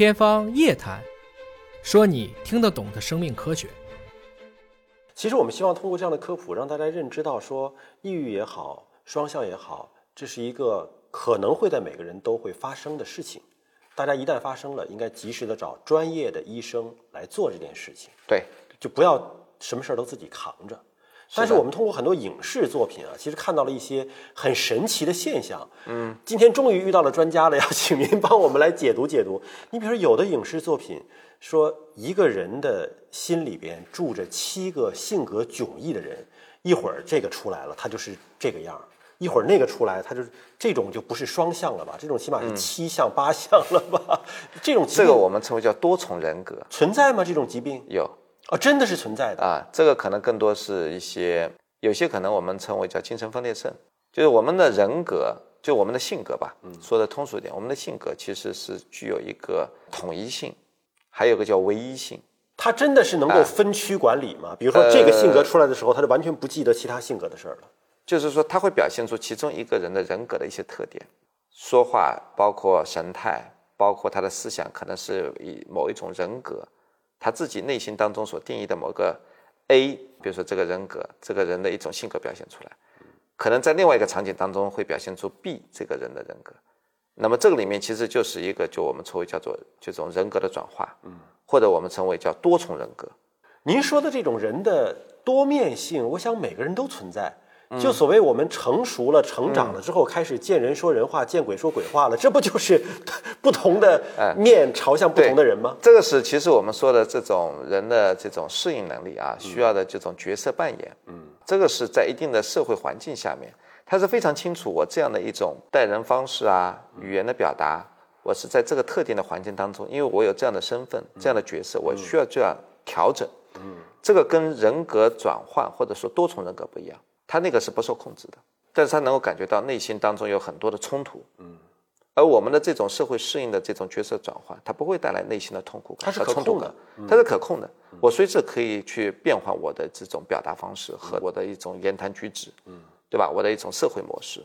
天方夜谭，说你听得懂的生命科学。其实我们希望通过这样的科普，让大家认知到，说抑郁也好，双向也好，这是一个可能会在每个人都会发生的事情。大家一旦发生了，应该及时的找专业的医生来做这件事情，对，就不要什么事儿都自己扛着。但是我们通过很多影视作品啊，其实看到了一些很神奇的现象。嗯，今天终于遇到了专家了，要请您帮我们来解读解读。你比如说，有的影视作品说，一个人的心里边住着七个性格迥异的人，一会儿这个出来了，他就是这个样儿；一会儿那个出来，他就是这种就不是双向了吧？这种起码是七项八项了吧？这种这个我们称为叫多重人格，存在吗？这种疾病有啊，真的是存在的。啊，这个可能更多是一些，有些可能我们称为叫精神分裂症，就是我们的人格，就我们的性格吧，嗯说的通俗一点，我们的性格其实是具有一个统一性，还有个叫唯一性。他真的是能够分区管理吗？比如说这个性格出来的时候，他就完全不记得其他性格的事儿了。就是说，他会表现出其中一个人的人格的一些特点，说话包括神态，包括他的思想，可能是以某一种人格，他自己内心当中所定义的某个 A，比如说这个人格，这个人的一种性格表现出来，可能在另外一个场景当中会表现出 B 这个人的人格。那么这个里面其实就是一个，就我们称为叫做这种人格的转化，嗯，或者我们称为叫多重人格。您说的这种人的多面性，我想每个人都存在。就所谓我们成熟了、成长了之后，开始见人说人话，见鬼说鬼话了，这不就是不同的面朝向不同的人吗？这个是其实我们说的这种人的这种适应能力啊，需要的这种角色扮演。嗯，这个是在一定的社会环境下面，他是非常清楚我这样的一种待人方式啊，语言的表达，我是在这个特定的环境当中，因为我有这样的身份、这样的角色，我需要这样调整。嗯，这个跟人格转换或者说多重人格不一样。他那个是不受控制的，但是他能够感觉到内心当中有很多的冲突，嗯，而我们的这种社会适应的这种角色转换，它不会带来内心的痛苦感它是可和冲突感控的，嗯它是可控的。我随时可以去变换我的这种表达方式和我的一种言谈举止，嗯，对吧？我的一种社会模式，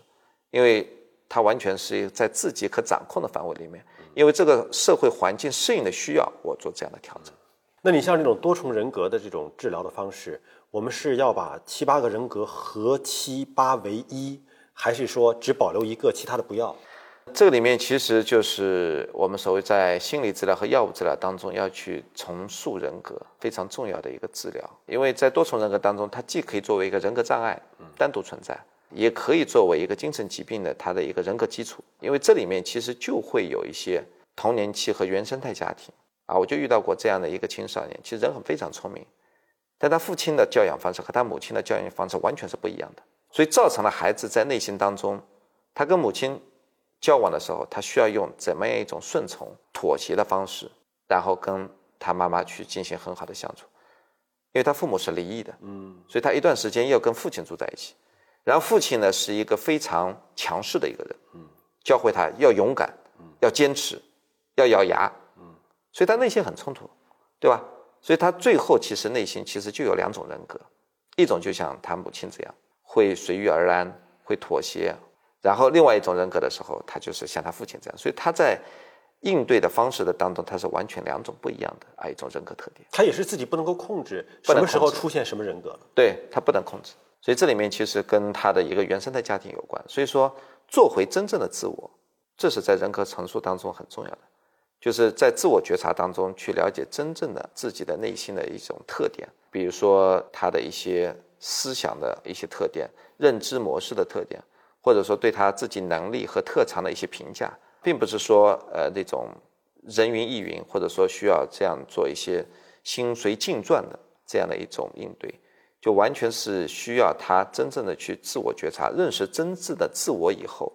因为它完全是在自己可掌控的范围里面，因为这个社会环境适应的需要，我做这样的调整。那你像这种多重人格的这种治疗的方式，我们是要把七八个人格合七八为一，还是说只保留一个，其他的不要？这个里面其实就是我们所谓在心理治疗和药物治疗当中要去重塑人格非常重要的一个治疗，因为在多重人格当中，它既可以作为一个人格障碍单独存在，也可以作为一个精神疾病的它的一个人格基础，因为这里面其实就会有一些童年期和原生态家庭。啊，我就遇到过这样的一个青少年，其实人很非常聪明，但他父亲的教养方式和他母亲的教养方式完全是不一样的，所以造成了孩子在内心当中，他跟母亲交往的时候，他需要用怎么样一种顺从、妥协的方式，然后跟他妈妈去进行很好的相处，因为他父母是离异的，嗯，所以他一段时间要跟父亲住在一起，然后父亲呢是一个非常强势的一个人，嗯，教会他要勇敢，要坚持，要咬牙，嗯，所以他内心很冲突，对吧？所以他最后其实内心其实就有两种人格，一种就像他母亲这样，会随遇而安，会妥协，然后另外一种人格的时候，他就是像他父亲这样，所以他在应对的方式的当中，他是完全两种不一样的啊一种人格特点，他也是自己不能够控制什么时候出现什么人格了。对他不能控制，所以这里面其实跟他的一个原生的家庭有关，所以说做回真正的自我，这是在人格陈述当中很重要的。就是在自我觉察当中去了解真正的自己的内心的一种特点，比如说他的一些思想的一些特点、认知模式的特点，或者说对他自己能力和特长的一些评价，并不是说呃那种人云亦云，或者说需要这样做一些心随境转的这样的一种应对，就完全是需要他真正的去自我觉察，认识真挚的自我以后，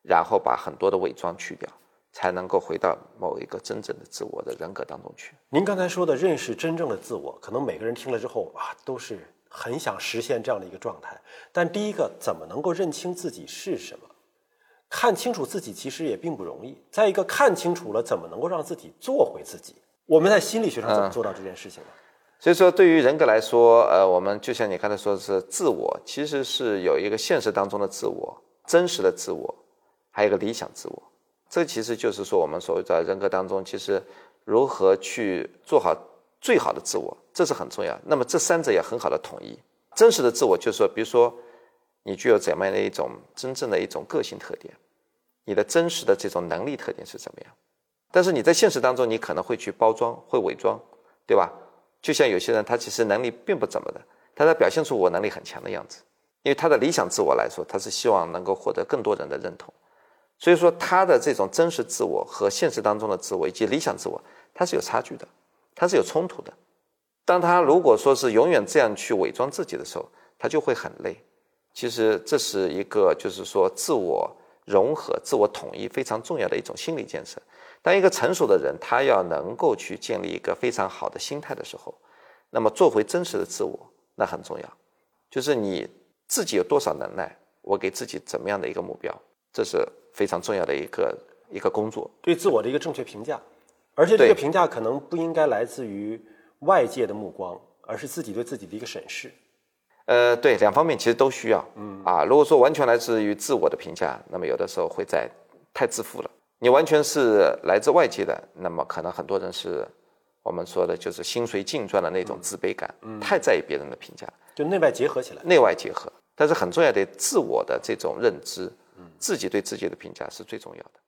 然后把很多的伪装去掉。才能够回到某一个真正的自我的人格当中去。您刚才说的认识真正的自我，可能每个人听了之后啊，都是很想实现这样的一个状态。但第一个，怎么能够认清自己是什么？看清楚自己其实也并不容易。再一个，看清楚了，怎么能够让自己做回自己？我们在心理学上怎么做到这件事情呢？所以说，对于人格来说，呃，我们就像你刚才说的是自我，其实是有一个现实当中的自我、真实的自我，还有一个理想自我。这其实就是说我们所谓在人格当中，其实如何去做好最好的自我，这是很重要。那么这三者要很好的统一。真实的自我就是说，比如说你具有怎么样的一种真正的一种个性特点，你的真实的这种能力特点是怎么样？但是你在现实当中，你可能会去包装，会伪装，对吧？就像有些人，他其实能力并不怎么的，他在表现出我能力很强的样子，因为他的理想自我来说，他是希望能够获得更多人的认同，所以说他的这种真实自我和现实当中的自我以及理想自我，它是有差距的，它是有冲突的。当他如果说是永远这样去伪装自己的时候，他就会很累。其实这是一个就是说自我融合、自我统一非常重要的一种心理建设。当一个成熟的人，他要能够去建立一个非常好的心态的时候，那么做回真实的自我，那很重要。就是你自己有多少能耐，我给自己怎么样的一个目标，这是非常重要的一个一个工作。对自我的一个正确评价，而且这个评价可能不应该来自于外界的目光，而是自己对自己的一个审视。呃，对，两方面其实都需要。嗯啊，如果说完全来自于自我的评价，那么有的时候会在太自负了。你完全是来自外界的，那么可能很多人是我们说的就是心随境转的那种自卑感，太在意别人的评价，就内外结合起来，内外结合。但是很重要的自我的这种认知，自己对自己的评价是最重要的。